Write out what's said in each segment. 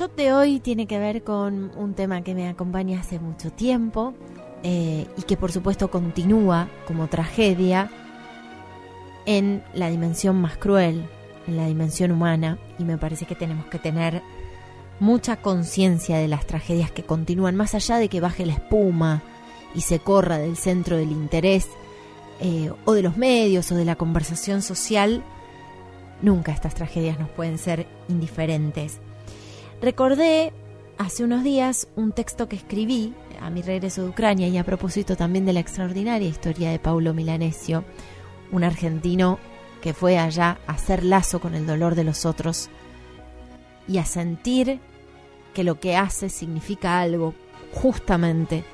shot de hoy tiene que ver con un tema que me acompaña hace mucho tiempo eh, y que por supuesto continúa como tragedia en la dimensión más cruel, en la dimensión humana, y me parece que tenemos que tener mucha conciencia de las tragedias que continúan, más allá de que baje la espuma y se corra del centro del interés eh, o de los medios o de la conversación social, nunca estas tragedias nos pueden ser indiferentes. Recordé hace unos días un texto que escribí a mi regreso de Ucrania y a propósito también de la extraordinaria historia de Paulo Milanesio, un argentino que fue allá a hacer lazo con el dolor de los otros y a sentir que lo que hace significa algo justamente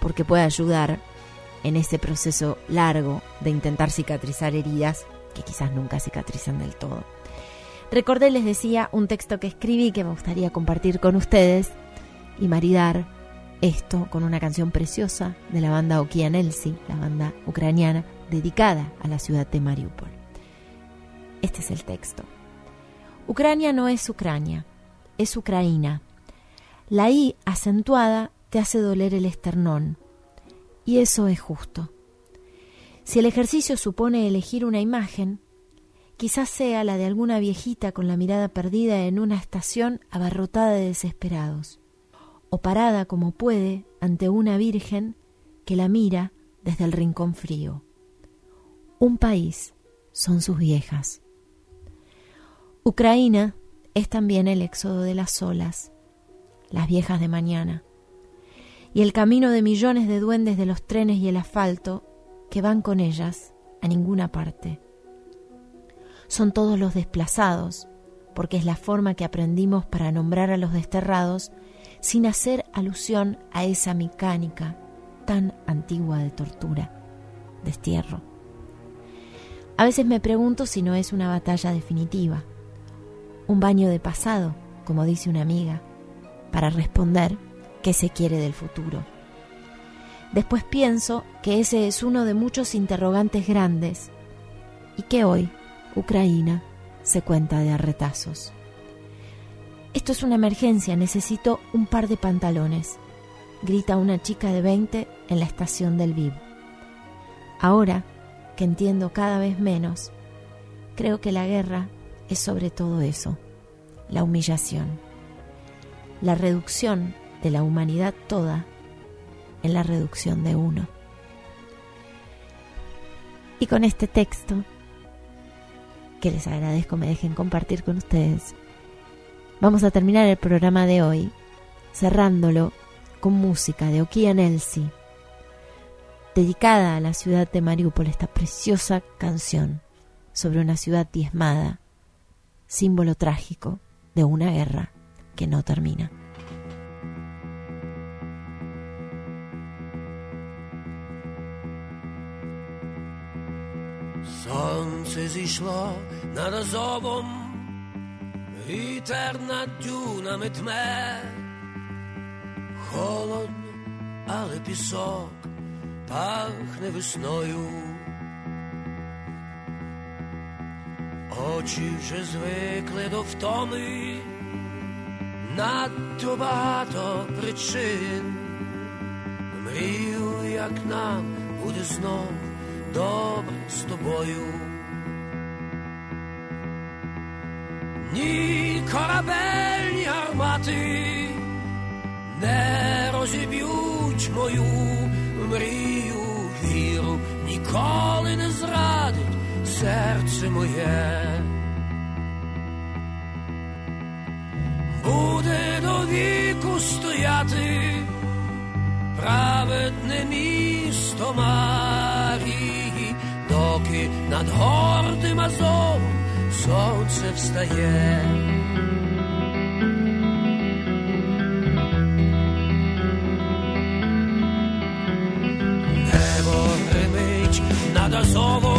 porque puede ayudar en ese proceso largo de intentar cicatrizar heridas que quizás nunca cicatrizan del todo. Recordé, les decía, un texto que escribí que me gustaría compartir con ustedes y maridar esto con una canción preciosa de la banda Okianelsi, la banda ucraniana dedicada a la ciudad de Mariupol. Este es el texto. Ucrania no es Ucrania, es Ucraína. La I acentuada te hace doler el esternón, y eso es justo. Si el ejercicio supone elegir una imagen, Quizás sea la de alguna viejita con la mirada perdida en una estación abarrotada de desesperados, o parada como puede ante una virgen que la mira desde el rincón frío. Un país son sus viejas. Ucraina es también el éxodo de las olas, las viejas de mañana, y el camino de millones de duendes de los trenes y el asfalto que van con ellas a ninguna parte son todos los desplazados, porque es la forma que aprendimos para nombrar a los desterrados sin hacer alusión a esa mecánica tan antigua de tortura, destierro. A veces me pregunto si no es una batalla definitiva, un baño de pasado, como dice una amiga, para responder qué se quiere del futuro. Después pienso que ese es uno de muchos interrogantes grandes y que hoy Ucrania se cuenta de arretazos. Esto es una emergencia, necesito un par de pantalones, grita una chica de 20 en la estación del VIV. Ahora que entiendo cada vez menos, creo que la guerra es sobre todo eso, la humillación, la reducción de la humanidad toda en la reducción de uno. Y con este texto que les agradezco me dejen compartir con ustedes. Vamos a terminar el programa de hoy cerrándolo con música de Okia Nelsi, dedicada a la ciudad de Mariupol, esta preciosa canción sobre una ciudad diezmada, símbolo trágico de una guerra que no termina. Сонце зійшло над Азовом, вітер над дюнами тме, холодно, але пісок пахне весною. Очі вже звикли до втоми, надто багато причин. Мрію, як нам буде знов добре з тобою. Ні корабель, ні гармати не розіб'ють мою мрію, віру, ніколи не зрадить серце моє. Буде до віку стояти праведне чисто магії, доки над гордим азовом сонце встає. Небо гримить над азовом